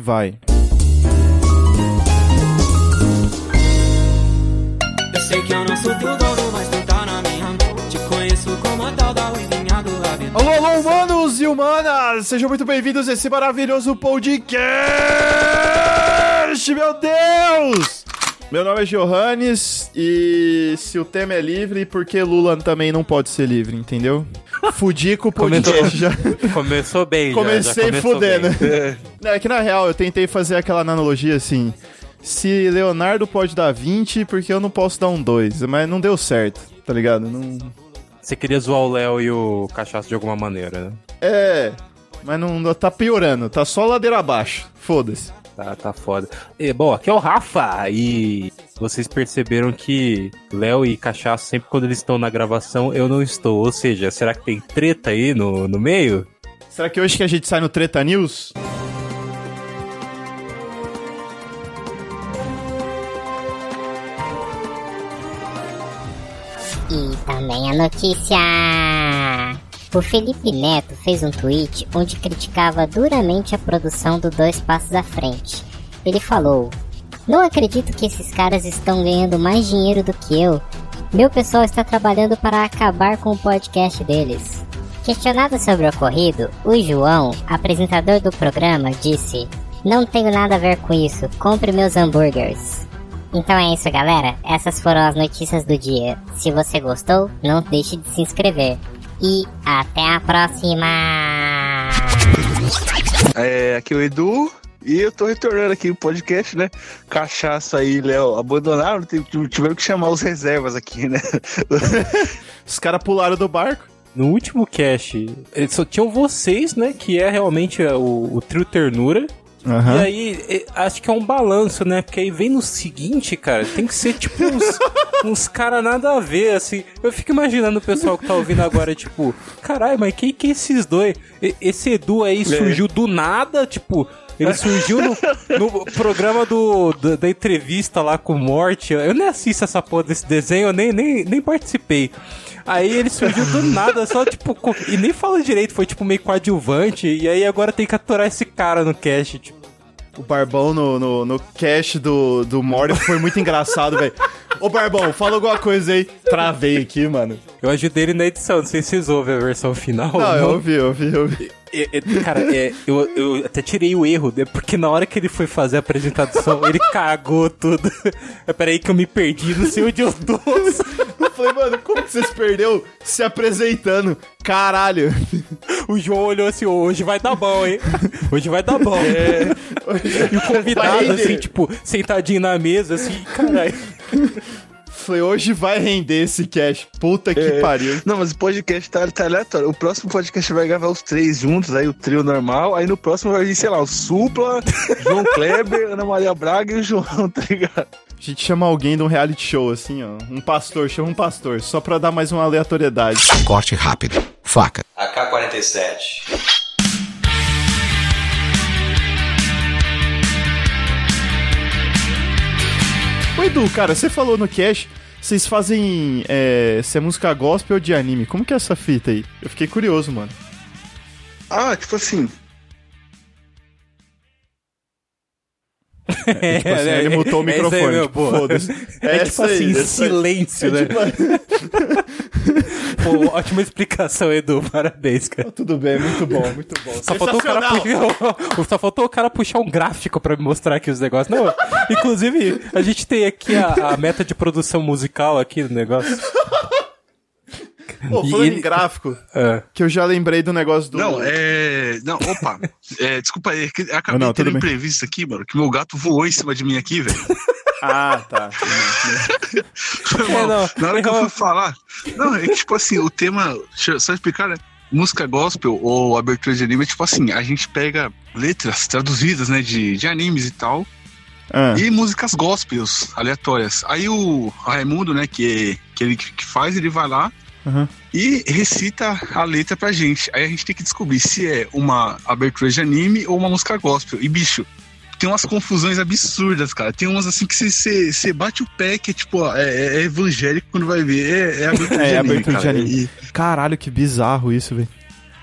vai. Eu sei que eu não sou teu dono, mas tu tá na minha mão. Te conheço como a tal da ruivinha do. Alô, alô, humanos e humanas! Sejam muito bem-vindos a esse maravilhoso podcast! Meu Deus! Meu nome é Johannes e se o tema é livre, por que Lula também não pode ser livre, entendeu? Fudi com o podcast já. Começou bem, já, Comecei já começou fudendo. bem. Não, é que na real eu tentei fazer aquela analogia assim. Se Leonardo pode dar 20, porque eu não posso dar um 2? Mas não deu certo, tá ligado? Não... Você queria zoar o Léo e o Cachaço de alguma maneira, né? É, mas não tá piorando, tá só ladeira abaixo. Foda-se. Tá, tá foda. E, bom, aqui é o Rafa e vocês perceberam que Léo e Cachaço, sempre quando eles estão na gravação, eu não estou. Ou seja, será que tem treta aí no, no meio? Será que hoje que a gente sai no Treta News? E também a notícia. O Felipe Neto fez um tweet onde criticava duramente a produção do Dois Passos à Frente. Ele falou: Não acredito que esses caras estão ganhando mais dinheiro do que eu. Meu pessoal está trabalhando para acabar com o podcast deles. Questionado sobre o ocorrido, o João, apresentador do programa, disse: Não tenho nada a ver com isso, compre meus hambúrgueres. Então é isso, galera. Essas foram as notícias do dia. Se você gostou, não deixe de se inscrever. E até a próxima! É, aqui é o Edu. E eu tô retornando aqui o podcast, né? Cachaça aí, Léo, abandonaram, tive- tiveram que chamar os reservas aqui, né? Os caras pularam do barco. No último cast, eles só tinham vocês, né? Que é realmente o, o trio ternura. Aham. E aí, acho que é um balanço, né? Porque aí vem no seguinte, cara, tem que ser tipo uns, uns caras nada a ver, assim. Eu fico imaginando o pessoal que tá ouvindo agora, tipo, caralho, mas quem que é esses dois? E- Esse Edu aí surgiu do nada, tipo. Ele surgiu no, no programa do, da, da entrevista lá com o Morte. Eu nem assisto essa porra desse desenho, eu nem, nem, nem participei. Aí ele surgiu do nada, só tipo. E nem fala direito, foi tipo meio coadjuvante. E aí agora tem que aturar esse cara no cast, tipo. O Barbão no, no, no cast do, do Morty foi muito engraçado, velho. Ô Barbão, fala alguma coisa aí. Travei aqui, mano. Eu ajudei ele na edição, não sei se vocês ouvem a versão final. Não, eu ouvi, eu ouvi, eu ouvi. É, é, cara, é, eu, eu até tirei o erro, né? Porque na hora que ele foi fazer a apresentação, ele cagou tudo. É, peraí que eu me perdi, não sei onde eu tô. Eu falei, mano, como que você se perdeu se apresentando? Caralho. O João olhou assim, hoje vai dar bom, hein? Hoje vai dar bom. E o convidado, assim, tipo, sentadinho na mesa, assim, caralho. Falei, hoje vai render esse cast. Puta que É. pariu. Não, mas o podcast tá, tá aleatório. O próximo podcast vai gravar os três juntos, aí o trio normal. Aí no próximo vai vir, sei lá, o Supla, João Kleber, Ana Maria Braga e o João, tá ligado? A gente chama alguém de um reality show, assim, ó. Um pastor, chama um pastor, só pra dar mais uma aleatoriedade. Corte rápido. Faca. AK-47. Ô Edu, cara, você falou no cast, vocês fazem. É, se é música gospel ou de anime. Como que é essa fita aí? Eu fiquei curioso, mano. Ah, tipo assim. É, Tipo assim, ele mutou o é microfone. meu, tipo. Foda-se. É, tipo assim, silêncio, É né? Pô, ótima explicação, Edu. Parabéns, cara. Tudo bem, muito bom, muito bom. Só faltou, o cara Sensacional. puxar, só faltou o cara puxar um gráfico pra me mostrar aqui os negócios. Não, inclusive, a gente tem aqui a, a meta de produção musical aqui do negócio. Pô, falando ele- em gráfico, É. que eu já lembrei do negócio do. Não, é. Não, opa. É, desculpa aí, é acabei Não, não, de ter tudo um bem. imprevisto aqui, mano, que meu gato voou em cima de mim aqui, velho. Ah, tá. É, não, Na hora que eu fui falar. Não, é que tipo assim, o tema. Deixa eu só explicar, né? Música gospel ou abertura de anime é tipo assim, a gente pega letras traduzidas, né, de, de animes e tal, Ah, e músicas gospels aleatórias. Aí o Raimundo, né, que, é- que ele que faz, ele vai lá Uhum. e recita a letra pra gente. Aí a gente tem que descobrir se é uma abertura de anime ou uma música gospel. E bicho, tem umas confusões absurdas, cara. Tem umas assim que você bate o pé que é tipo, ó, é, é evangélico quando vai ver. É, é abertura É, de anime. abertura de cara. anime. Caralho, que bizarro isso, velho.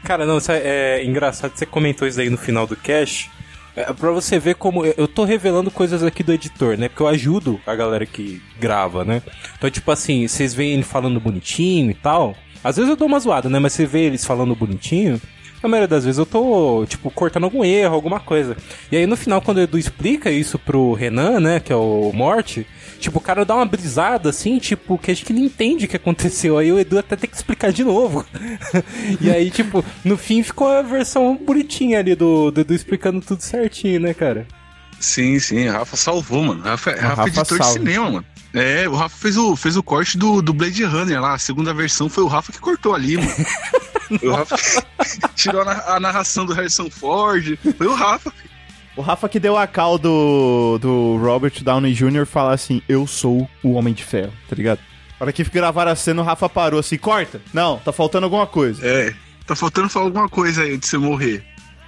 Cara, não, isso é, é engraçado. Você comentou isso aí no final do cast. É, pra você ver como. Eu eu tô revelando coisas aqui do editor, né? Porque eu ajudo a galera que grava, né? Então, tipo assim, vocês veem ele falando bonitinho e tal. Às vezes eu dou uma zoada, né? Mas você vê eles falando bonitinho. A maioria das vezes eu tô, tipo, cortando algum erro, alguma coisa. E aí no final, quando o Edu explica isso pro Renan, né? Que é o Morte. Tipo, o cara dá uma brisada assim, tipo, que acho que ele entende o que aconteceu. Aí o Edu até tem que explicar de novo. e aí, tipo, no fim ficou a versão bonitinha ali do, do Edu explicando tudo certinho, né, cara? Sim, sim, o Rafa salvou, mano. Rafa, Rafa, Rafa é editor salva. de cinema, mano. É, o Rafa fez o, fez o corte do, do Blade Runner lá. A segunda versão foi o Rafa que cortou ali, mano. o Rafa tirou a, na- a narração do Harrison Ford. Foi o Rafa. O Rafa que deu a cal do, do Robert Downey Jr. falar assim: Eu sou o Homem de Ferro, tá ligado? Na hora que gravaram a cena, o Rafa parou assim: Corta! Não, tá faltando alguma coisa. É, tá faltando falar alguma coisa aí de você morrer.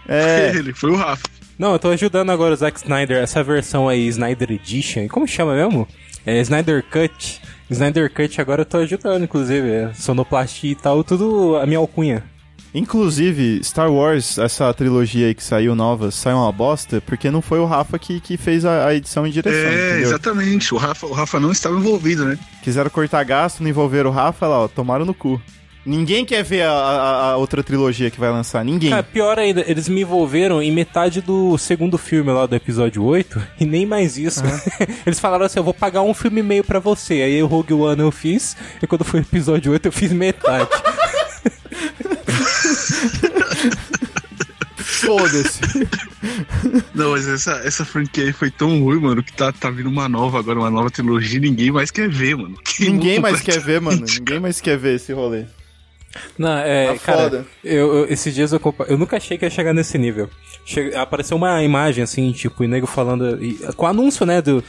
É. Ele, foi o Rafa. Não, eu tô ajudando agora o Zack Snyder, essa versão aí, Snyder Edition. Como chama mesmo? É Snyder Cut. Snyder Cut agora eu tô ajudando, inclusive. É, sonoplastia e tal, tudo a minha alcunha. Inclusive, Star Wars, essa trilogia aí que saiu nova, saiu uma bosta, porque não foi o Rafa que, que fez a, a edição e direção, É, entendeu? exatamente. O Rafa, o Rafa não estava envolvido, né? Quiseram cortar gasto, não envolveram o Rafa, lá, ó, tomaram no cu. Ninguém quer ver a, a- a outra trilogia que vai lançar, ninguém. Cara, pior ainda, eles me envolveram em metade do segundo filme lá do episódio 8, e nem mais isso. eles falaram assim: eu vou pagar um filme e meio pra você. Aí o Rogue One eu fiz, e quando foi o episódio 8 eu fiz metade. Foda-se. Não, mas essa, essa franquia aí foi tão ruim, mano, que tá, tá vindo uma nova agora, uma nova trilogia e ninguém mais quer ver, mano. Ninguém mais quer ver, mano. Ninguém mais quer ver esse rolê. Não, é, Tá cara, foda. eu, eu- esses dias eu, eu nunca achei que ia chegar nesse nível. Che- apareceu uma imagem assim, tipo, o nego falando. e- com o anúncio, né, do,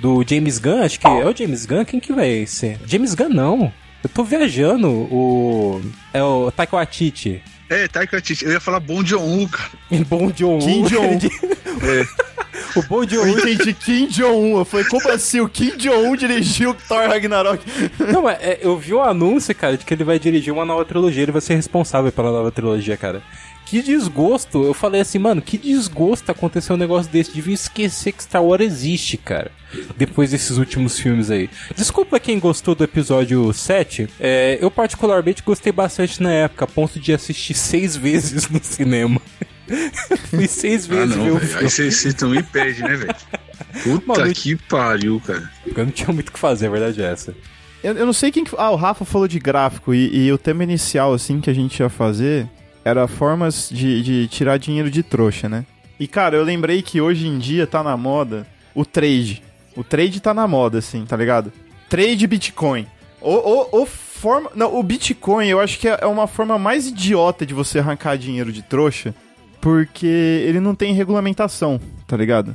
do James Gunn, acho que é o James Gunn, quem que vai ser? James Gunn não. Eu tô viajando, o. É o Taika Waititi. É, Taika Waititi. Eu ia falar Bom John-un, cara. Bom John Kim Jong-un. O Bom John Eu entendi Kim Jong-un. Eu falei, como assim? O Kim Jong-un dirigiu Thor Ragnarok? Não, mas é, eu vi o anúncio, cara, de que ele vai dirigir uma nova trilogia, ele vai ser responsável pela nova trilogia, cara. Que desgosto, eu falei assim, mano, que desgosto acontecer um negócio desse. Devia esquecer que Star Wars existe, cara. Depois desses últimos filmes aí. Desculpa quem gostou do episódio 7. É, eu particularmente gostei bastante na época, a ponto de assistir seis vezes no cinema. Fui seis Ah, vezes não, ver o velho. filme. Aí você- você também perde, né, velho? Puta Mano, que pariu, cara. Porque eu não tinha muito o que fazer, a verdade é essa. Eu, eu não sei quem que... Ah, o Rafa falou de gráfico. E, e o tema inicial, assim, que a gente ia fazer... Era formas de, de tirar dinheiro de trouxa, né? E, cara, eu lembrei que hoje em dia tá na moda o trade. O trade tá na moda, assim, tá ligado? Trade Bitcoin. O, o, o forma... Não, o Bitcoin eu acho que é é uma forma mais idiota de você arrancar dinheiro de trouxa. Porque ele não tem regulamentação, tá ligado?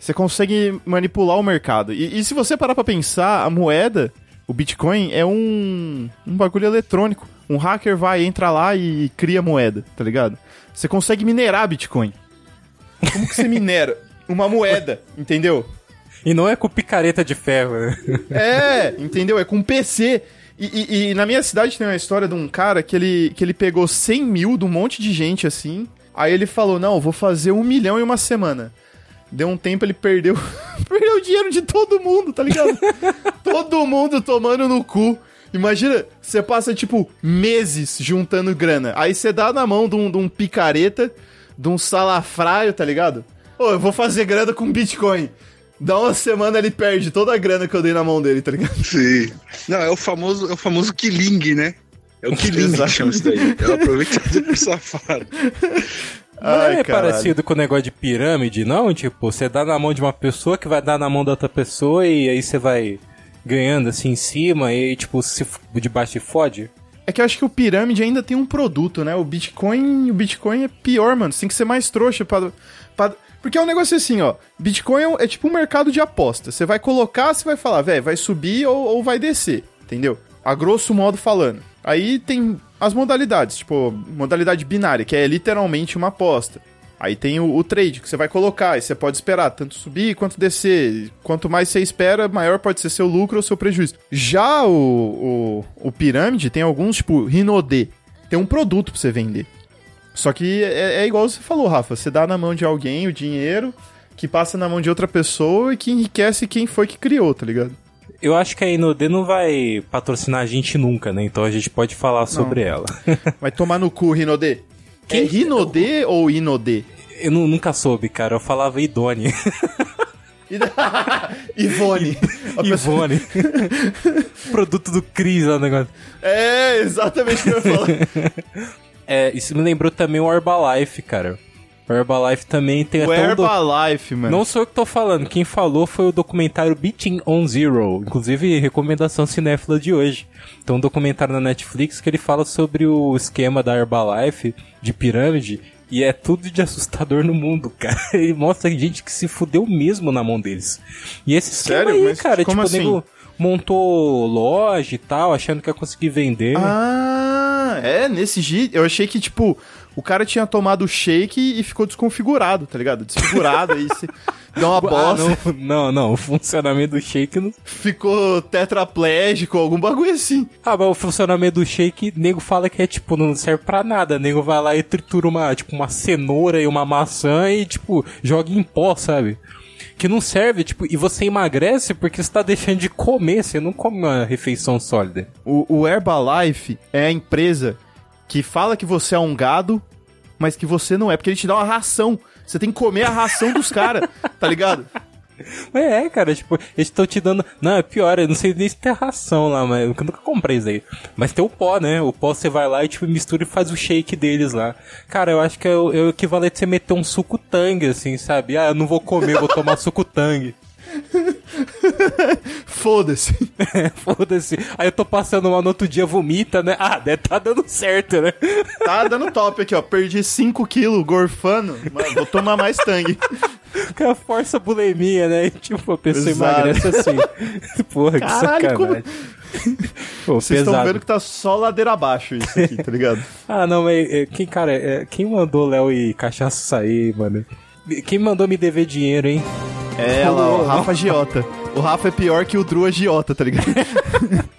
Você consegue manipular o mercado. E, e se você parar pra pensar, a moeda, o Bitcoin, é um, um bagulho eletrônico. Um hacker vai, entra lá e cria moeda, tá ligado? Você consegue minerar Bitcoin. Como que você minera? Uma moeda, entendeu? E não é com picareta de ferro, né? É, entendeu? É com PC. E, e- e na minha cidade tem uma história de um cara que ele, que ele pegou 100 mil de um monte de gente assim. Aí ele falou: Não, eu vou fazer um milhão em uma semana. Deu um tempo, ele perdeu. perdeu o dinheiro de todo mundo, tá ligado? todo mundo tomando no cu. Imagina, você passa, tipo, meses juntando grana. Aí você dá na mão de um, de um picareta, de um salafraio, tá ligado? Ô, eu vou fazer grana com Bitcoin. Dá uma semana ele perde toda a grana que eu dei na mão dele, tá ligado? Sim. Não, é o famoso, é o famoso killing, né? É o que Exato. chama isso daí. É o aproveitador por safado. Não Ai, é caralho. parecido com o negócio de pirâmide, não? Tipo, você dá na mão de uma pessoa que vai dar na mão da outra pessoa e aí você vai ganhando assim em cima e tipo, se f- de baixo se fode. É que eu acho que o pirâmide ainda tem um produto, né? O Bitcoin, o Bitcoin é pior, mano. Você tem que ser mais trouxa pra, pra- Porque é um negócio assim, ó. Bitcoin é, um- é tipo um mercado de aposta. Você vai colocar, você vai falar, velho, vai subir ou, ou vai descer, entendeu? A grosso modo falando. Aí tem as modalidades, tipo, modalidade binária, que é literalmente uma aposta. Aí tem o, o trade, que você vai colocar, e você pode esperar tanto subir quanto descer. Quanto mais você espera, maior pode ser seu lucro ou seu prejuízo. Já o, o, o pirâmide tem alguns, tipo, Rinode. Tem um produto pra você vender. Só que é, é igual você falou, Rafa. Você dá na mão de alguém o dinheiro, que passa na mão de outra pessoa e que enriquece quem foi que criou, tá ligado? Eu acho que a Inodê não vai patrocinar a gente nunca, né? Então a gente pode falar sobre ela. Vai tomar no cu, Rinodê. É Rinodê ou Inodê? Eu nu- nunca soube, cara. Eu falava Idone. Ivone. Ivone. Produto do Cris lá o negócio. É, exatamente o que eu ia falar. É, isso me lembrou também o Herbalife, cara. O Herbalife também tem O até um do- Herbalife, mano. Não sou eu que tô falando, quem falou foi o documentário Beating on Zero, inclusive recomendação cinéfila de hoje. Então, um documentário na Netflix que ele fala sobre o esquema da Herbalife de pirâmide e é tudo de assustador no mundo, cara. Ele mostra gente que se fudeu mesmo na mão deles. E esse esquema Sério? aí, Mas cara, como tipo, assim? o nego montou loja e tal, achando que ia conseguir vender. Ah, é, nesse jeito. Eu achei que, tipo, o cara tinha tomado o shake e ficou desconfigurado, tá ligado? Desfigurado, aí se deu uma Ah, bosta, não, não, não, o funcionamento do shake não, ficou tetraplégico, algum bagulho assim. Ah, mas o funcionamento do shake, nego fala que é tipo, não serve pra nada. Nego vai lá e tritura uma, tipo, uma cenoura e uma maçã e, tipo, joga em pó, sabe? Que não serve, tipo, e você emagrece porque você tá deixando de comer, você não come uma refeição sólida. O, o Herbalife é a empresa que fala que você é um gado, mas que você não é, porque ele te dá uma ração. Você tem que comer a ração dos caras, tá ligado? É, cara, tipo, eles estão te dando. Não, é pior, eu não sei nem se tem ração lá, mas eu nunca comprei isso aí. Mas tem o pó, né? O pó você vai lá e, tipo, mistura e faz o shake deles lá. Cara, eu acho que é o, é o equivalente a você meter um suco tangue, assim, sabe? Ah, eu não vou comer, vou tomar suco tangue. Foda-se. Foda-se. Aí eu tô passando mal no outro dia, vomita, né? Ah, deve tá dando certo, né? Tá dando top aqui, ó. Perdi 5 quilos gorfando, vou tomar mais tangue. Que a força bulimia, né? E, tipo, a pessoa Exato. emagrece assim. Porra, que Caralho, como- sacanagem. Pô, Vocês estão vendo que tá só ladeira abaixo isso aqui, tá ligado? Ah, não, mas é, quem, cara, é, quem mandou Léo e cachaça sair, mano? Quem mandou me dever dinheiro, hein? É, lá, o Rafa Giota. O Rafa é pior que o Drew Agiota, tá ligado?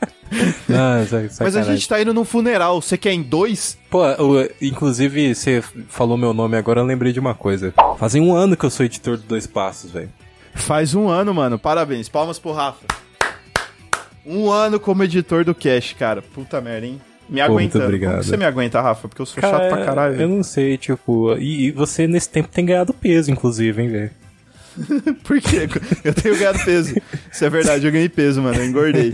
Ah, sa- Mas a gente tá indo num funeral. Você quer em dois? Pô, o- inclusive, você falou meu nome agora, eu lembrei de uma coisa. Fazem um ano que eu sou editor do Dois Passos, velho. Faz um ano, mano. Parabéns. Palmas pro Rafa. Um ano como editor do Cash, cara. Puta merda, hein? Me Pô, muito aguentando. obrigado. Como que você me aguenta, Rafa? Porque eu sou chato pra caralho. Eu não sei, tipo. E, e você nesse tempo tem ganhado peso, inclusive, hein, velho? Por quê? Eu tenho ganhado peso. Isso é verdade, eu ganhei peso, mano. Eu engordei.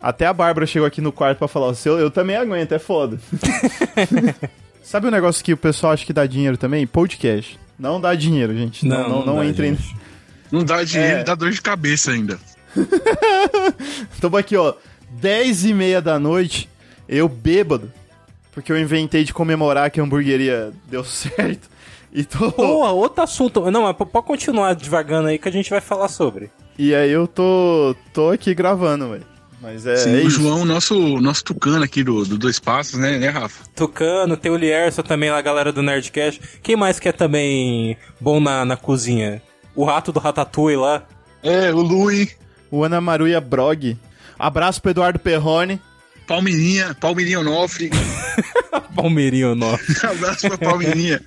Até a Bárbara chegou aqui no quarto pra falar: o seu, eu também aguento, é foda. Sabe um negócio que o pessoal acha que dá dinheiro também? Podcast. Não dá dinheiro, gente. Não, não, não, dá, entrem. gente. Não dá dinheiro É. e dá dor de cabeça ainda. Tamo aqui, ó. 10 e meia da noite, eu bêbado. Porque eu inventei de comemorar que a hamburgueria deu certo. E tô. Pô, outro assunto. Não, mas pode continuar devagando aí que a gente vai falar sobre. E aí eu tô. tô aqui gravando, velho. Mas é. Sim, é o isso. João, nosso, nosso tucano aqui do, do Dois Passos, né, né, Rafa? Tucano, tem o Lierson também lá, a galera do Nerdcast. Quem mais que é também bom na, na cozinha? O rato do Ratatouille lá. É, o Lui, O Ana Maruia Brog. Abraço pro Eduardo Perrone. Palmeirinha, Palmeirinha Onofre. Palmeirinho nosso. Abraço pra Palmeirinha.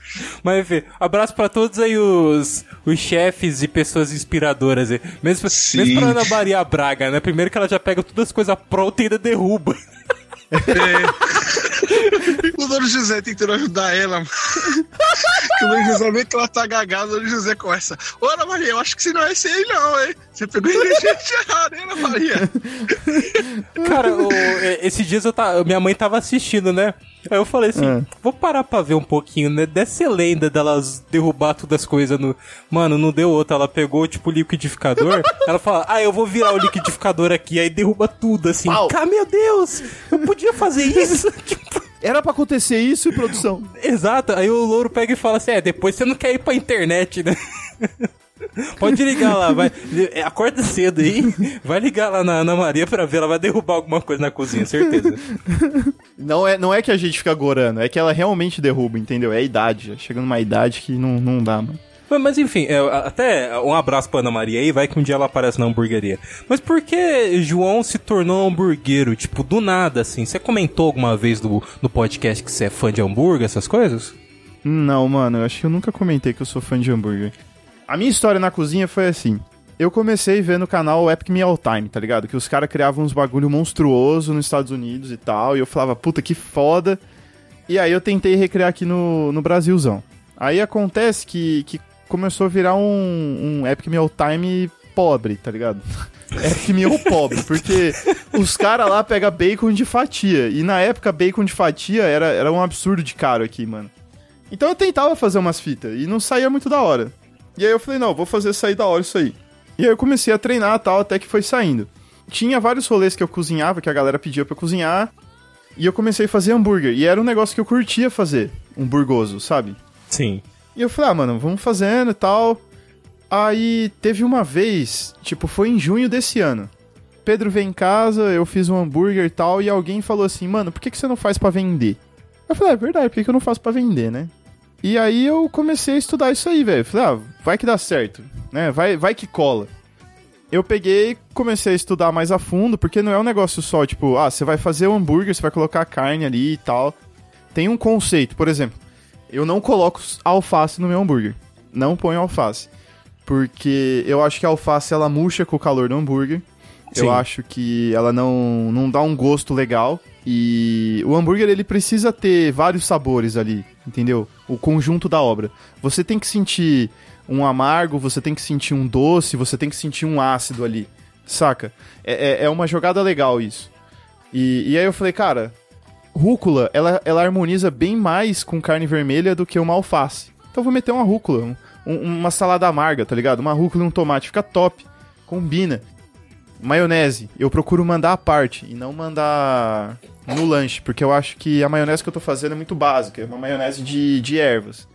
Mas enfim, abraço pra todos aí os, os chefes e pessoas inspiradoras aí. Mesmo, Sim. mesmo pra Ana Maria Braga, né? Primeiro que ela já pega todas as coisas prontas e ainda derruba. É. O Dono José tentando ajudar ela. mano. que o Dono José vê que ela tá gagada, o Dono José começa. Ô, Ana Maria, eu acho que você não é esse aí, não, hein? Você pegou ingrediente errado, hein, Ana Maria? Cara, o- é, esses dias eu tava, minha mãe tava assistindo, né? Aí eu falei assim, É. vou parar pra ver um pouquinho, né? Ser lenda delas derrubar todas as coisas no... Mano, não deu outra. Ela pegou, tipo, o liquidificador. ela fala, ah, eu vou virar o liquidificador aqui. Aí derruba tudo, assim. Pau. Cara, meu Deus! Eu podia fazer isso? tipo... Era pra acontecer isso e produção. Exato, aí o louro pega e fala assim: é, depois você não quer ir pra internet, né? Pode ligar lá, vai. é, Acorda cedo aí, vai ligar lá na Ana Maria pra ver, ela vai derrubar alguma coisa na cozinha, certeza. Não é, não é que a gente fica gorando, é que ela realmente derruba, entendeu? É a idade. já Chega numa idade que não, não dá, mano. Mas, enfim, é, até um abraço pra Ana Maria aí, vai que um dia ela aparece na hamburgueria. Mas por que João se tornou hamburguero? Tipo, do nada, assim? Você comentou alguma vez do, no podcast que você é fã de hambúrguer, essas coisas? Não, mano, eu acho que eu nunca comentei que eu sou fã de hambúrguer. A minha história na cozinha foi assim. Eu comecei vendo o canal Epic Me All Time, tá ligado? Que os caras criavam uns bagulho monstruoso nos Estados Unidos e tal. E eu falava, puta, que foda. E aí eu tentei recriar aqui no, no Brasilzão. Aí acontece que, que começou a virar um, um Epic Me All Time pobre, tá ligado? Epic Me All pobre, porque os caras lá pegam bacon de fatia. E na época, bacon de fatia era, era um absurdo de caro aqui, mano. Então eu tentava fazer umas fitas e não saía muito da hora. E aí eu falei, não, vou fazer sair da hora isso aí. E aí eu comecei a treinar tal, até que foi saindo. Tinha vários rolês que eu cozinhava, que a galera pedia pra cozinhar. E eu comecei a fazer hambúrguer. E era um negócio que eu curtia fazer, um burgoso, sabe? Sim. E eu falei, ah, mano, vamos fazendo e tal. Aí teve uma vez, tipo, foi em junho desse ano. Pedro veio em casa, eu fiz um hambúrguer e tal, e alguém falou assim, mano, por que, que você não faz pra vender? Eu falei, ah, é verdade, por que, que eu não faço pra vender, né? E aí eu comecei a estudar isso aí, velho. Falei, ah, vai que dá certo, né? Vai, vai que cola. Eu peguei, comecei a estudar mais a fundo, porque não é um negócio só, tipo, ah, você vai fazer o hambúrguer, você vai colocar a carne ali e tal. Tem um conceito, por exemplo, eu não coloco alface no meu hambúrguer. Não ponho alface. Porque eu acho que a alface ela murcha com o calor do hambúrguer. Sim. Eu acho que ela não, não dá um gosto legal. E o hambúrguer ele precisa ter vários sabores ali, entendeu? O conjunto da obra. Você tem que sentir um amargo, você tem que sentir um doce, você tem que sentir um ácido ali, saca? É, é, é uma jogada legal isso. E, e aí eu falei, cara, rúcula, ela, ela harmoniza bem mais com carne vermelha do que uma alface. Então eu vou meter uma rúcula, um- uma salada amarga, tá ligado? Uma rúcula e um tomate, fica top, combina. Maionese, eu procuro mandar à parte e não mandar no lanche, porque eu acho que a maionese que eu tô fazendo é muito básica, é uma maionese de, de ervas.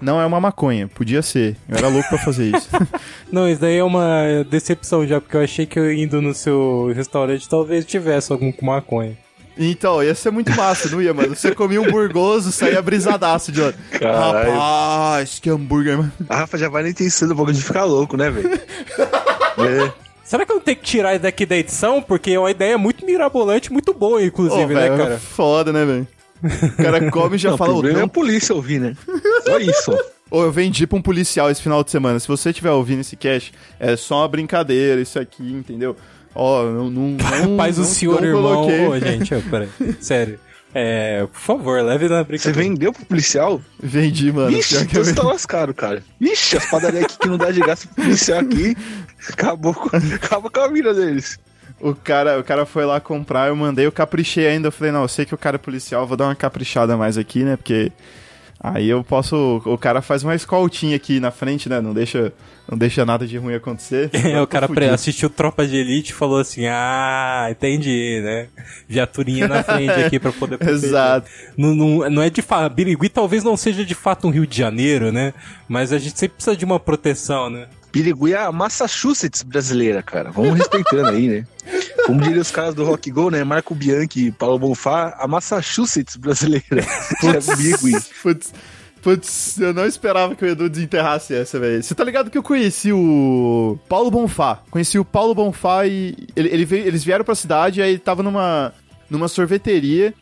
Não é uma maconha, podia ser. Eu era louco pra fazer isso. Não, isso daí é uma decepção já, porque eu achei que eu indo no seu restaurante talvez tivesse algum com maconha. Então, ia ser muito massa, não ia, mano? Você comia um burgoso, saía brisadaço de. Caralho. Rapaz, que hambúrguer, mano. A Rafa já vai na intenção do bagulho de ficar louco, né, velho? é. Será que eu tenho que tirar isso daqui da edição? Porque é uma ideia muito mirabolante, muito boa, inclusive, né, velho, cara? Foda, né, velho? O cara come e já Não, o fala, ô, problema é não a polícia ouvir, né? Só isso. Ô, eu vendi pra um policial esse final de semana. Se você estiver ouvindo esse cast, é só uma brincadeira, isso aqui, entendeu? Ó, não, não, não. Paz do senhor não irmão. coloquei. Ô, gente, ó, peraí. Sério. É, por favor, leve na Você brincadeira. vendeu pro policial? Vendi, mano. Que então eu você tá lascado, cara. Vixe, as padarias aqui que não dá de graça pro policial aqui. Acabou, com- acaba com a vida deles. O cara, o cara foi lá comprar, eu mandei, eu caprichei ainda. Eu falei, não, eu sei que o cara é policial, vou dar uma caprichada mais aqui, né? Porque aí eu posso. O cara faz uma escoltinha aqui na frente, né? Não deixa, não deixa nada de ruim acontecer. É, o cara fudido. assistiu Tropa de Elite e falou assim: Ah, entendi, né? Viaturinha na frente aqui pra poder. Exato. Não, não, não é de fato. Birigui talvez não seja de fato um Rio de Janeiro, né? Mas a gente sempre precisa de uma proteção, né? Birigui é a Massachusetts brasileira, cara. Vamos respeitando aí, né? Como diriam os caras do Rock Go, né? Marco Bianchi e Paulo Bonfá, a Massachusetts brasileira. Birigui. Putz, putz, eu não esperava que o Edu desenterrasse essa, velho. Você tá ligado que eu conheci o Paulo Bonfá? Conheci o Paulo Bonfá e ele, ele veio- eles vieram pra cidade, aí ele tava numa, numa sorveteria.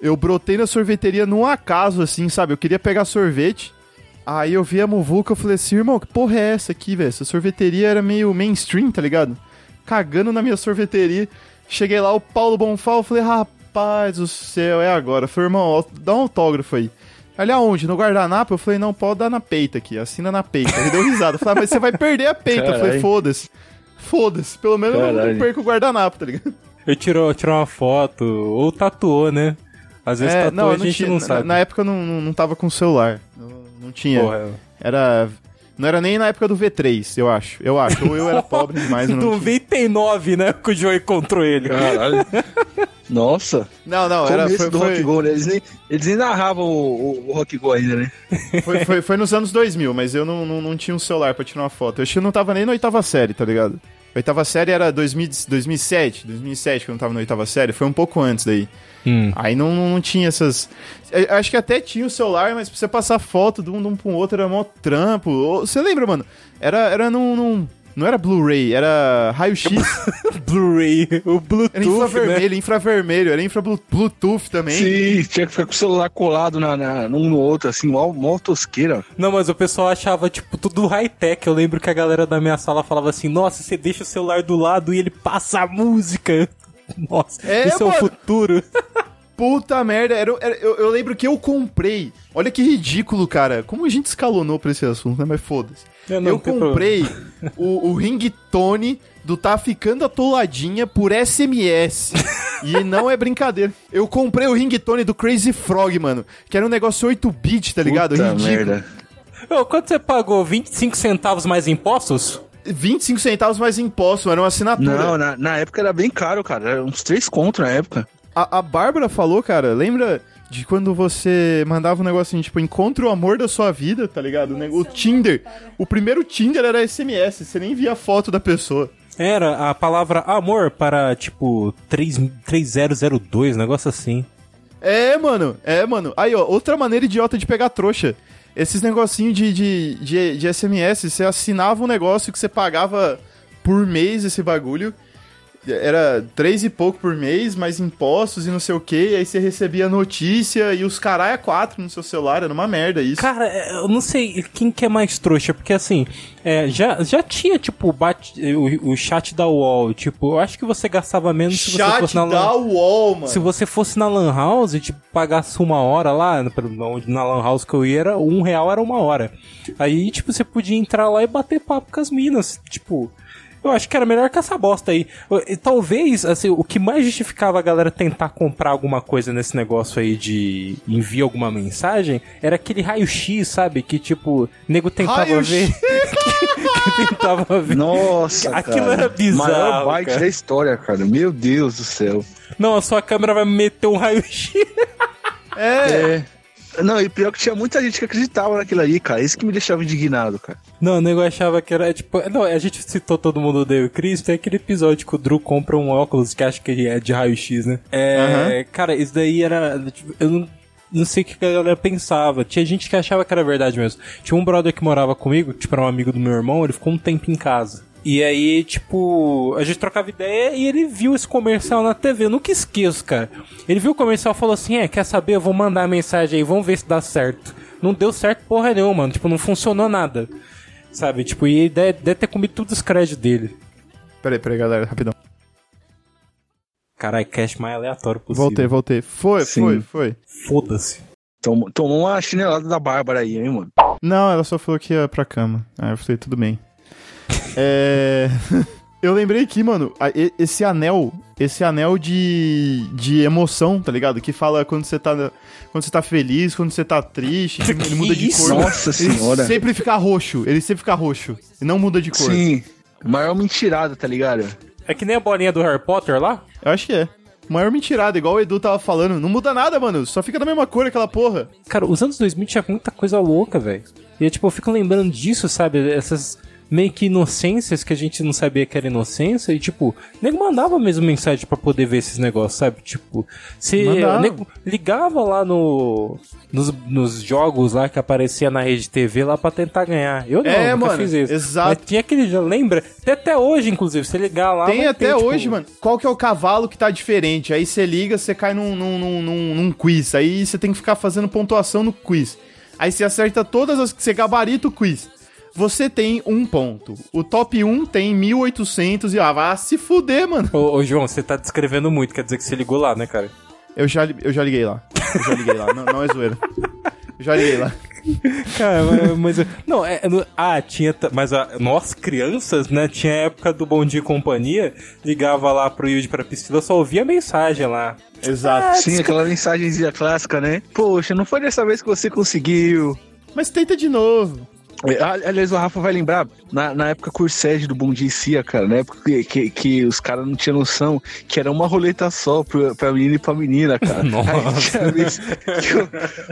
Eu brotei na sorveteria num acaso, assim, sabe? Eu queria pegar sorvete. Aí eu vi a Muvuca, eu falei assim, irmão, que porra é essa aqui, velho? Essa sorveteria era meio mainstream, tá ligado? Cagando na minha sorveteria. Cheguei lá, o Paulo Bonfá, eu falei, rapaz do céu, é agora. Falei, irmão, ó, dá um autógrafo aí. Ali aonde? No guardanapo? Eu falei, não, pode dar na peita aqui, assina na peita. Ele deu risada. Eu falei, ah, mas você vai perder a peita. Eu falei, Caralho. foda-se. Foda-se, pelo menos eu não Caralho. perco o guardanapo, tá ligado? Eu tirou, tirou uma foto, ou tatuou, né? Às vezes É, tatuou não, a eu não gente tinha, não na- sabe. Na, época eu não, não, não tava com celular. Não, não tinha. Porra, Era. Não era nem na época do V3, eu acho. Eu acho. Ou eu era pobre demais. Eu não, tinha. 99, né? Que o Joe encontrou ele. Caralho. Nossa. não, não, era. Foi, do foi, Rock Go, né? Eles nem, eles nem narravam o, o, o Rock Go ainda, né? foi, foi, foi nos anos 2000, mas eu não, não, não tinha um celular pra tirar uma foto. Eu acho que eu não tava nem na oitava série, tá ligado? Oitava série era 2000, 2007, 2007, que eu não tava na oitava série. Foi um pouco antes daí. Hum. Aí não, não, tinha essas. eu Acho que até tinha o celular, mas pra você passar foto de um, de um pra um outro era mó trampo. Você lembra, mano? Era, era num, num, Não era Blu-ray, era raio-x. Blu-ray, o Era Bluetooth, né? infravermelho, infravermelho, era infra Bluetooth também. Sim, tinha que ficar com o celular colado na, na, num no outro, assim, mó, mó tosqueira. Não, mas o pessoal achava, tipo, tudo high-tech. Eu lembro que a galera da minha sala falava assim, nossa, você deixa o celular do lado e ele passa a música. Nossa, É, isso é o futuro. Puta merda, era, era- eu, eu lembro que eu comprei. Olha que ridículo, cara. Como a gente escalonou pra esse assunto, né? Mas foda-se. É, eu tem comprei o, o ringtone do Tá Ficando Atoladinha por SMS. e não é brincadeira. Eu comprei o ringtone do Crazy Frog, mano. Que era um negócio 8-bit, tá ligado? Puta Ridículo. merda. Ô, quanto você pagou? 25 centavos mais impostos? 25 centavos mais imposto, era uma assinatura. Não, na, na época era bem caro, cara. Era uns três contos na época. A, a Bárbara falou, cara, lembra de quando você mandava um negócio assim, tipo, encontre o amor da sua vida, tá ligado? O, nego- o Tinder. O primeiro Tinder era SMS, você nem via a foto da pessoa. Era a palavra amor para, tipo, 3, 3002, negócio assim. É, mano, é, mano. Aí, ó, outra maneira idiota de pegar trouxa. Esses negocinhos de, de, de, de SMS, você assinava um negócio que você pagava por mês esse bagulho. Era três e pouco por mês, mais impostos e não sei o que. Aí você recebia notícia e os caralho a quatro no seu celular. Era uma merda isso. Cara, é, eu não sei quem que é mais trouxa, porque assim, é, já, já tinha, tipo, bate, o, o chat da UOL, tipo, eu acho que você gastava menos se você fosse na da lan, UOL, mano. Se você fosse na Lan House e tipo, pagasse uma hora lá, na Lan House que eu ia, era um real era uma hora. Aí, tipo, você podia entrar lá e bater papo com as minas. Tipo, eu acho que era melhor que essa bosta aí. E Talvez, assim, o que mais justificava a galera tentar comprar alguma coisa nesse negócio aí de enviar alguma mensagem era aquele raio-x, sabe? Que tipo, nego tentava Raio-X. ver. que tentava ver. Nossa, Aquilo cara. era bizarro, Maior cara. da história, cara. Meu Deus do céu. Não, a sua câmera vai meter um raio-x. É. Não, e pior que tinha muita gente que acreditava naquilo ali, cara. Isso que me deixava indignado, cara. Não, o nego achava que era tipo. Não, a gente citou todo mundo odeia o Chris, tem aquele episódio que o Drew compra um óculos que acha que é de raio-x, né? É. Cara, isso daí era. tipo, eu não. Não sei o que a galera pensava. Tinha gente que achava que era verdade mesmo. Tinha um brother que morava comigo, tipo, era um amigo do meu irmão, ele ficou um tempo em casa. E aí, tipo, a gente trocava ideia e ele viu esse comercial na TV. Eu nunca esqueço, cara. Ele viu o comercial e falou assim: É, quer saber? Eu vou mandar a mensagem aí, vamos ver se dá certo. Não deu certo porra nenhuma, mano. Tipo, não funcionou nada. Sabe? Tipo, e deve, deve ter comido todos os créditos dele. Peraí, peraí, galera, rapidão. Caralho, cash mais aleatório possível. Voltei, voltei. Foi, Sim. foi, foi. Foda-se. Tomou, tomou uma chinelada da Bárbara aí, hein, mano. Não, ela só falou que ia pra cama. Aí eu falei, tudo bem. É. Eu lembrei aqui, mano, esse anel, esse anel de, de emoção, tá ligado? Que fala quando você tá, quando você tá feliz, quando você tá triste, que ele muda de isso? cor. Nossa Ele senhora. sempre fica roxo, ele sempre fica roxo. E não muda de cor. Sim. Maior mentirada, tá ligado? É que nem a bolinha do Harry Potter lá? Eu acho que é. Maior mentirada, igual o Edu tava falando. Não muda nada, mano. Só fica da mesma cor aquela porra. Cara, os anos 2000 tinha muita coisa louca, velho. E tipo, eu fico lembrando disso, sabe? Essas meio que inocências que a gente não sabia que era inocência. E tipo, o nego mandava mesmo mensagem pra poder ver esses negócios, sabe? Tipo, o nego ligava lá no. Nos, nos jogos lá que aparecia na rede TV lá pra tentar ganhar. Eu não, É, nunca mano, fiz isso. exato. Mas tinha aquele, já lembra? Tem até hoje, inclusive, você ligar lá. Tem até ter, tipo, hoje, mano. Qual que é o cavalo que tá diferente? Aí você liga, você cai num, num, num, num- quiz. Aí você tem que ficar fazendo pontuação no quiz. Aí você acerta todas as que você gabarita o quiz. Você tem um ponto. O top 1 tem 1800 e ah, vai se fuder, mano. Ô, ô, João, você tá descrevendo muito, quer dizer que você ligou lá, né, cara? Eu já, eu já liguei lá. Eu já liguei lá. Não, não é zoeira. Eu já liguei lá. Cara, mas, mas- não, é, no- ah, tinha, mas a, nós crianças, né, tinha a época do Bom Dia e Companhia, ligava lá pro Yudi pra Priscila, só ouvia mensagem lá. Exato. Sim, aquela mensagenzinha clássica, né? Poxa, não foi dessa vez que você conseguiu. Mas tenta de novo. É, ali- Aliás, o Rafa vai lembrar, na, na época Cursed do Bom Dia e Cia, cara, na época que, que, que os caras não tinham noção que era uma roleta só pra, pra menina e pra menina, cara. Nossa.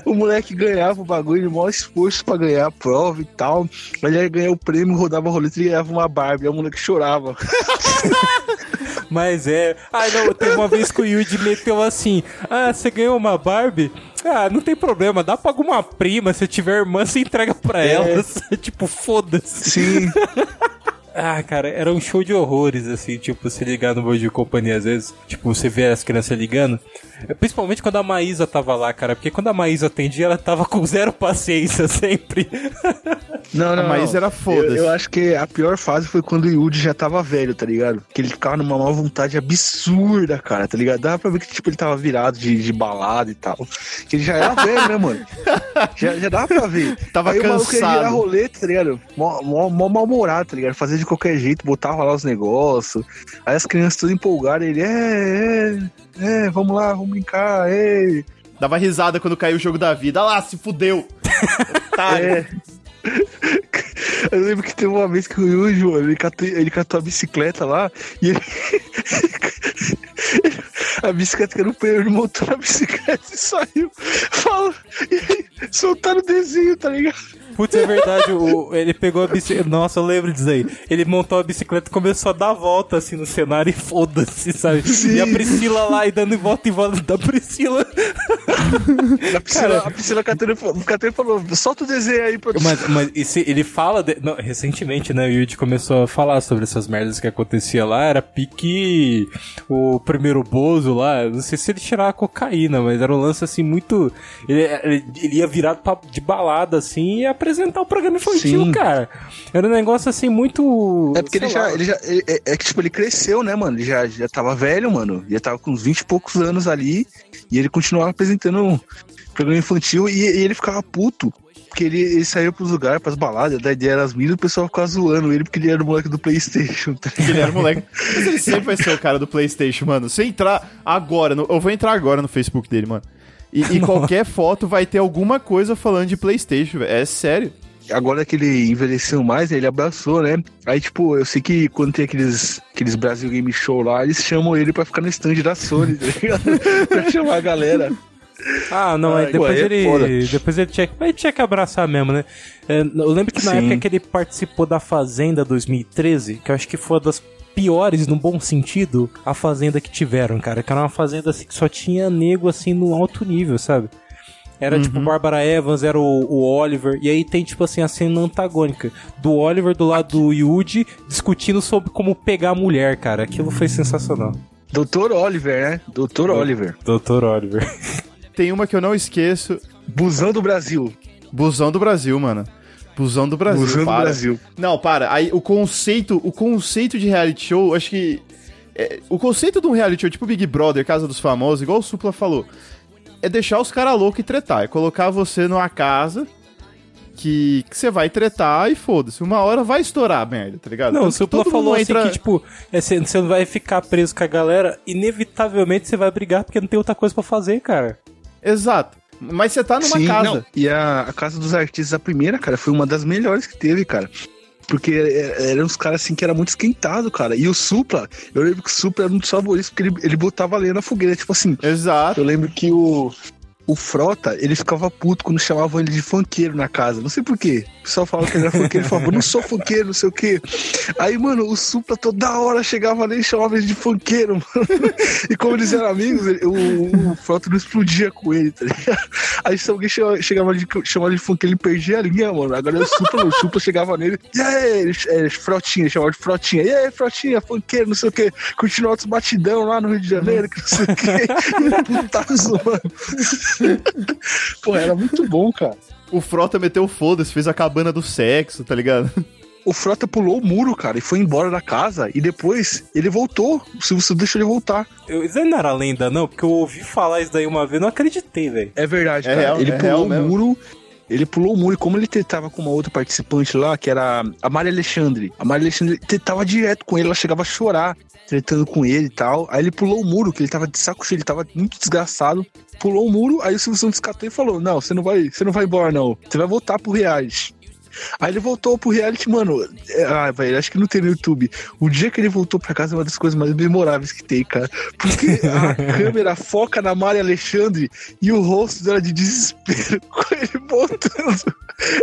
O, o moleque ganhava o bagulho, de maior esforço pra ganhar a prova e tal. Aí ele ganhava o prêmio, rodava a roleta e ganhava uma Barbie. Aí o moleque chorava. Mas é. Ah, não, teve uma vez que o Yudi meteu assim: Ah, você ganhou uma Barbie? Ah, não tem problema, dá pra alguma prima, se tiver irmã, você entrega pra É. elas. tipo, foda-se. Sim. Ah, cara, era um show de horrores, assim, tipo, se ligar no Bom de Companhia às vezes. Tipo, você vê as crianças ligando. Principalmente quando a Maísa tava lá, cara. Porque quando a Maísa atendia, ela tava com zero paciência sempre. Não, não, A Maísa não. era foda-se. Eu, eu acho que a pior fase foi quando o Yudi já tava velho, tá ligado? Que ele ficava numa má vontade absurda, cara, tá ligado? Dava pra ver que, tipo, ele tava virado de, de balada e tal. Que ele já era velho, né, mano? Já, já dava pra ver. Tava Aí o maluco ia cansado. virar roleta, tá ligado? Mó, mó, mó mal-humorado, tá ligado? Fazia de qualquer jeito, botava lá os negócios. Aí as crianças tudo empolgadas, ele, é, é, é, vamos lá, vamos brincar, é. Dava risada quando caiu o jogo da vida. Ah lá, se fudeu. Otário. É. Eu lembro que teve uma vez que o Yuji, ele catou, ele catou a bicicleta lá e ele. a bicicleta que era no pneu, ele montou na bicicleta e saiu. Fala, e aí, soltaram o desenho, tá ligado? Putz, é verdade, o- ele pegou a bicicleta. Nossa, eu lembro disso aí. Ele montou a bicicleta e começou a dar volta assim no cenário e foda-se, sabe? Sim. E a Priscila lá e dando volta em volta da Priscila. A Priscila, a Priscila Catena Catena falou: solta o desenho aí, produção. Mas, mas esse- ele fala. de- não, recentemente, né? O Yuji começou a falar sobre essas merdas que acontecia lá. Era pique o primeiro Bozo lá. Não sei se ele tirava cocaína, mas era um lance assim muito. Ele, ele- ele ia virado pra- de balada assim e apresentar o programa infantil, Sim. cara. Era um negócio assim muito. É porque ele já, ele já ele- é, é que tipo, ele cresceu, né, mano? Ele já, já tava velho, mano. Já tava com uns 20 e poucos anos ali. E ele continuava apresentando programa infantil e, e ele ficava puto. Porque ele, ele saía pros lugares, pras baladas, da ideia era as minas, o pessoal ficava zoando ele porque ele era o moleque do Playstation. Tá? Ele era moleque. Mas ele sempre vai ser o cara do PlayStation, mano. Se entrar agora, no- eu vou entrar agora no Facebook dele, mano. E, e qualquer foto vai ter alguma coisa falando de PlayStation, velho. É sério. Agora que ele envelheceu mais, ele abraçou, né? Aí, tipo, eu sei que quando tem aqueles, aqueles Brasil Game Show lá, eles chamam ele pra ficar no stand da Sony, tá ligado? pra chamar a galera. Ah, não, aí depois ué, é ele. foda. Depois ele tinha, que- mas ele tinha que abraçar mesmo, né? É, eu lembro que na Sim. época que ele participou da Fazenda 2013, que eu acho que foi uma das piores, no bom sentido, a fazenda que tiveram, cara. Que era uma fazenda assim que só tinha nego assim no alto nível, sabe? Era tipo Bárbara Evans, era o, o Oliver, e aí tem tipo assim a cena antagônica do Oliver do lado do Yuji discutindo sobre como pegar a mulher, cara. Aquilo foi sensacional. Doutor Oliver, né? Doutor Oliver. Doutor Oliver. Tem uma que eu não esqueço. Busão do Brasil. Busão do Brasil, mano. Busão do Brasil. Busão do para. Brasil. Não, para. Aí o conceito, o conceito de reality show, acho que é, o conceito de um reality show tipo Big Brother, Casa dos Famosos, igual o Supla falou, é deixar os caras loucos e tretar, é colocar você numa casa que que você vai tretar e foda-se, uma hora vai estourar a merda, tá ligado? Não, o Tanto que Supla falou mundo assim que, tipo, é, você você não vai ficar preso com a galera, inevitavelmente você vai brigar porque não tem outra coisa pra fazer, cara. Exato. Mas você tá numa Sim, casa. não. E a, a Casa dos Artistas, a primeira, cara, foi uma das melhores que teve, cara. Porque é, eram uns caras assim que era muito esquentado, cara. E o Supla, eu lembro que o Supla era um dos favoritos, porque ele, ele botava lenha na fogueira. Tipo assim, Exato. eu lembro que o, o Frota, ele ficava puto quando chamavam ele de funkeiro na casa. Não sei porquê. O pessoal falava que ele era funkeiro, ele falava, não sou funkeiro, não sei o quê. Aí, mano, o Supla toda hora chegava ali e chamava ele de funkeiro, mano. E como eles eram amigos, o, o Frota não explodia com ele, tá ligado? Aí se alguém chegava, de, chamava de funkeiro, ele perdia a linha, mano. Agora o Supla, o Supla chegava nele, e aí, é, Frotinha, chamava de Frotinha. E aí, Frotinha, funkeiro, não sei o quê. Continuava outros batidão lá no Rio de Janeiro, que não sei o quê. Putaço, mano. Pô, era muito bom, cara. O Frota meteu foda-se, fez a cabana do sexo, tá ligado? O Frota pulou o muro, cara, e foi embora da casa. E depois ele voltou. O Silvio Santos deixou ele voltar. Eu, isso aí não era lenda, não, porque eu ouvi falar isso daí uma vez, não acreditei, velho. É verdade, É cara. real, ele é pulou o mesmo. muro. Ele pulou o muro e como ele tava com uma outra participante lá, que era a Maria Alexandre. A Maria Alexandre tava direto com ele, ela chegava a chorar, tretando com ele e tal. Aí ele pulou o muro, que ele tava de saco cheio, ele tava muito desgraçado. Pulou o muro, aí o Silvio Santos catou e falou: Não, você não vai, você não vai embora, não. Você vai voltar pro reality. Aí ele voltou pro reality, mano. é, Ah, velho, acho que não tem no YouTube. O dia que ele voltou pra casa é uma das coisas mais memoráveis que tem, cara. Porque a câmera foca na Maria Alexandre e o rosto dela de desespero com ele voltando.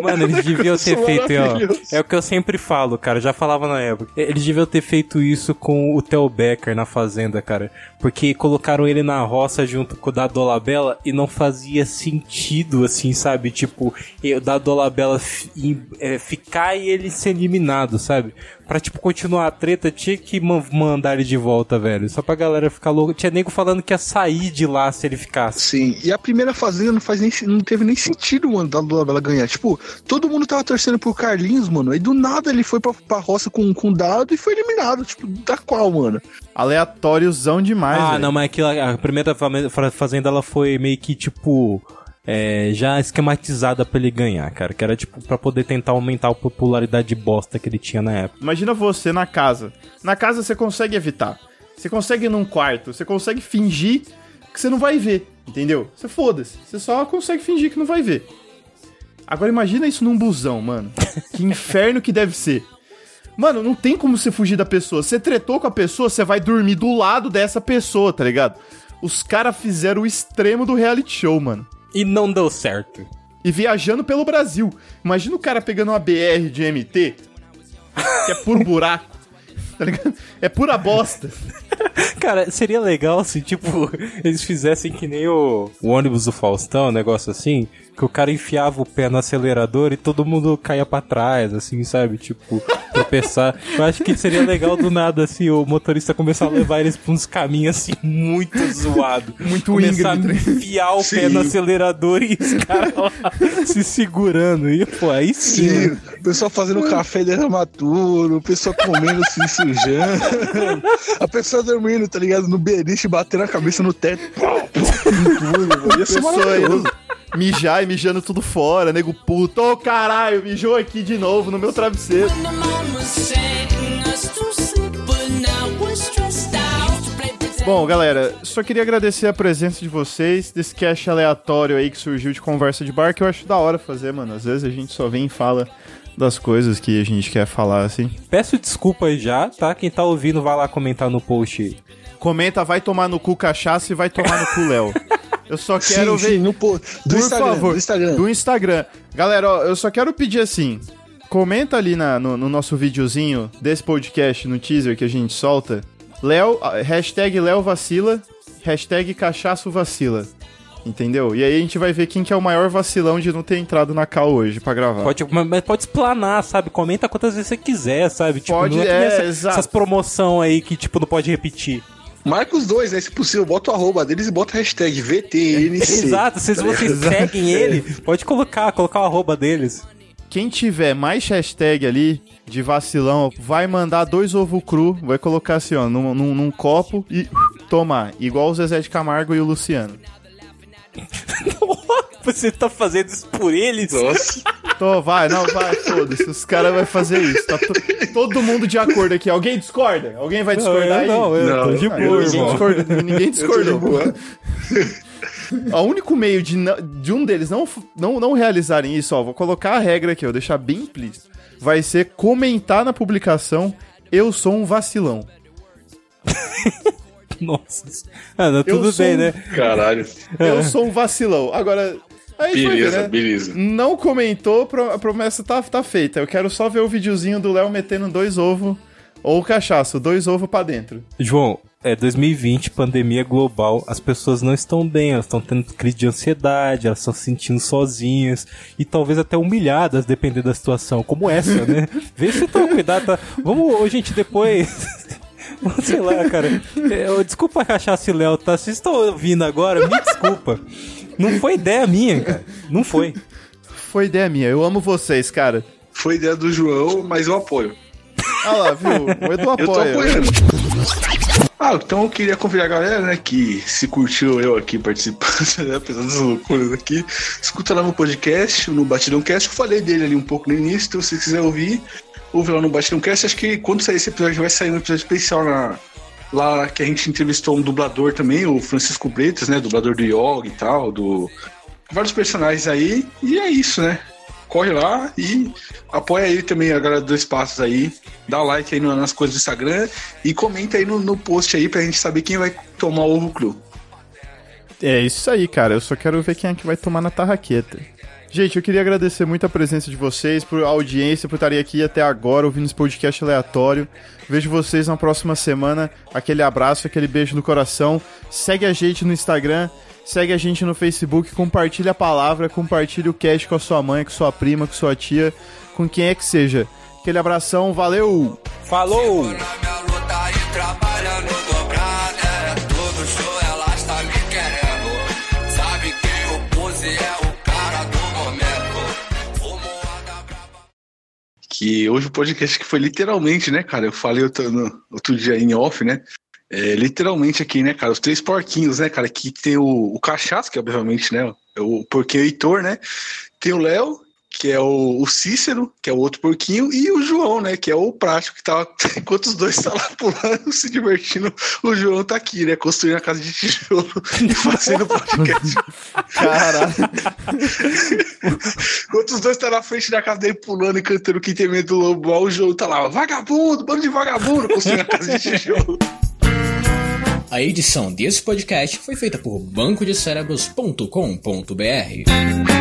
Mano, eles deviam ter feito, ó. É o que eu sempre falo, cara. Já falava na época. Eles deviam ter feito isso com o Theo Becker na Fazenda, cara. Porque colocaram ele na roça junto com o da Dolabella e não fazia sentido, assim, sabe? Tipo, o da Dolabella f- é, ficar e ele ser eliminado, sabe? Pra, tipo, continuar a treta, tinha que man- mandar ele de volta, velho. Só pra galera ficar louca. Tinha nego falando que ia sair de lá se ele ficasse. Sim, e a primeira fazenda não faz nem não teve nem sentido, mano, da ela ganhar. Tipo, todo mundo tava torcendo pro Carlinhos, mano. Aí do nada ele foi pra, pra roça com, com dado e foi eliminado. Tipo, da qual, mano? Aleatóriozão demais, ah, velho. não, mas aquilo, a primeira fazenda ela foi meio que tipo. É, já esquematizada pra ele ganhar, cara. Que era tipo pra poder tentar aumentar a popularidade de bosta que ele tinha na época. Imagina você na casa. Na casa você consegue evitar. Você consegue ir num quarto, você consegue fingir que você não vai ver, entendeu? Você foda-se. Você só consegue fingir que não vai ver. Agora imagina isso num busão, mano. Que inferno que deve ser. Mano, não tem como você fugir da pessoa. Você tretou com a pessoa, você vai dormir do lado dessa pessoa, tá ligado? Os caras fizeram o extremo do reality show, mano. E não deu certo. E viajando pelo Brasil. Imagina o cara pegando uma BR de MT, que é puro buraco. Tá ligado? É pura bosta. Cara, seria legal se, tipo, eles fizessem que nem o, o ônibus do Faustão, um negócio assim, que o cara enfiava o pé no acelerador e todo mundo caía pra trás, assim, sabe? Tipo, tropeçar. Eu acho que seria legal do nada, assim, o motorista começar a levar eles pra uns caminhos, assim, muito zoado. Muito Começar a íngreme. enfiar o pé no acelerador e os caras lá se segurando. E, pô, aí sim. Sim, mano. o pessoal fazendo café derramaturo, o pessoal comendo, se sujando. A pessoa dormindo, tá ligado? No beliche, batendo a cabeça no teto. Ia ser Pessoa maravilhoso. Mijar e mijando tudo fora, nego puto. Ô caralho, mijou aqui de novo no meu travesseiro. Bom, galera, só queria agradecer a presença de vocês, desse cast aleatório aí que surgiu de conversa de bar, que eu acho da hora fazer, mano. Às vezes a gente só vem e fala das coisas que a gente quer falar, assim. Peço desculpa aí já, tá? Quem tá ouvindo vai lá comentar no post. Comenta, vai tomar no cu cachaça e vai tomar no cu Léo. Eu só quero sim, ver. sim, no, po- do Por Instagram, favor, do Instagram. do Instagram. Galera, ó, eu só quero pedir assim. Comenta ali na- no, no nosso videozinho desse podcast, no teaser que a gente solta. Léo, hashtag Léo vacila, hashtag cachaço vacila. Entendeu? E aí a gente vai ver quem que é o maior vacilão de não ter entrado na cal hoje pra gravar. Pode, mas pode explanar, sabe? Comenta quantas vezes você quiser, sabe? Tipo, Pode, não é, é, essa- exato. essas promoção aí que, tipo, não pode repetir. Marca os dois, né? Se possível, bota o arroba deles e bota a hashtag VTNC. Exato, se vocês seguem ele, pode colocar, colocar o arroba deles. Quem tiver mais hashtag ali de vacilão, vai mandar dois ovo cru, vai colocar assim, ó, num, num- num copo e tomar. Igual o Zezé de Camargo e o Luciano. Você tá fazendo isso por eles? Nossa. Tô, vai, não, vai, foda-se. Os caras vão fazer isso. Tá to- todo mundo de acordo aqui. Alguém discorda? Alguém vai discordar aí? não, eu tô Não, de não, boa, ninguém, irmão. discordou, ninguém Eu discordou. O único meio de, não- de um deles não, não, não realizarem isso, ó, vou colocar a regra aqui, ó, deixar bem implícito. Vai ser comentar na publicação eu sou um vacilão. Nossa. Ah, não, Eu tudo bem, um- né? Caralho. Eu sou um vacilão. Agora, aí Beleza, né? beleza. Não comentou, a promessa tá, tá feita. Eu quero só ver o videozinho do Léo metendo dois ovos ou cachaço, dois ovos pra dentro. João, é 2020, pandemia global, as pessoas não estão bem, elas estão tendo crise de ansiedade, elas estão se sentindo sozinhas e talvez até humilhadas, dependendo da situação, como essa, né? Vê se toma cuidado, tá? Vamos, gente, depois. Sei lá, cara. É, desculpa a cachaça e Léo, tá? Vocês estão ouvindo agora, me desculpa. Não foi ideia minha, cara. Não foi. Foi ideia minha. Eu amo vocês, cara. Foi ideia do João, mas eu apoio. Olha lá, viu? O Edu Eu tô apoia. apoiando. Ah, então eu queria convidar a galera, né, que se curtiu eu aqui participando, né, apesar das loucuras aqui, escuta lá no podcast, no Batidão Cast, eu falei dele ali um pouco no início, então se você quiser ouvir, ouve lá no Batidão Cast, acho que quando sair esse episódio vai sair um episódio especial na, lá que a gente entrevistou um dublador também, o Francisco Bretas, né, dublador do Yoga e tal, do vários personagens aí, e é isso, né? Corre lá e apoia aí também a galera do Passos aí. Dá like aí nas coisas do Instagram e comenta aí no, no post aí pra gente saber quem vai tomar o ovo cru. É isso aí, cara. Eu só quero ver quem é que vai tomar na tarraqueta. Gente, eu queria agradecer muito a presença de vocês, por audiência, por estarem aqui até agora ouvindo esse podcast aleatório. Vejo vocês na próxima semana. Aquele abraço, aquele beijo no coração. Segue a gente no Instagram, segue a gente no Facebook, compartilha a palavra, compartilha o cast com a sua mãe, com sua prima, com sua tia, com quem é que seja. Aquele abração, valeu! Falou! Que hoje o podcast que foi literalmente, né, cara? Eu falei outro, no- outro dia em off, né? É, literalmente aqui, né, cara? Os três porquinhos, né, cara? Que tem o, o cachaço, que obviamente, né? É o porquinho Heitor, né? Tem o Léo, que é o, o Cícero, que é o outro porquinho, e o João, né? Que é o prático, que tá. Enquanto os dois estão lá pulando, se divertindo, o João tá aqui, né? Construindo a casa de tijolo e fazendo podcast. Caralho. Enquanto os dois estão na frente da casa dele pulando e cantando Quem tem medo do lobo, lá, o João tá lá, vagabundo, bando de vagabundo, construindo a casa de tijolo. A edição desse podcast foi feita por bancodecerebros.com.br.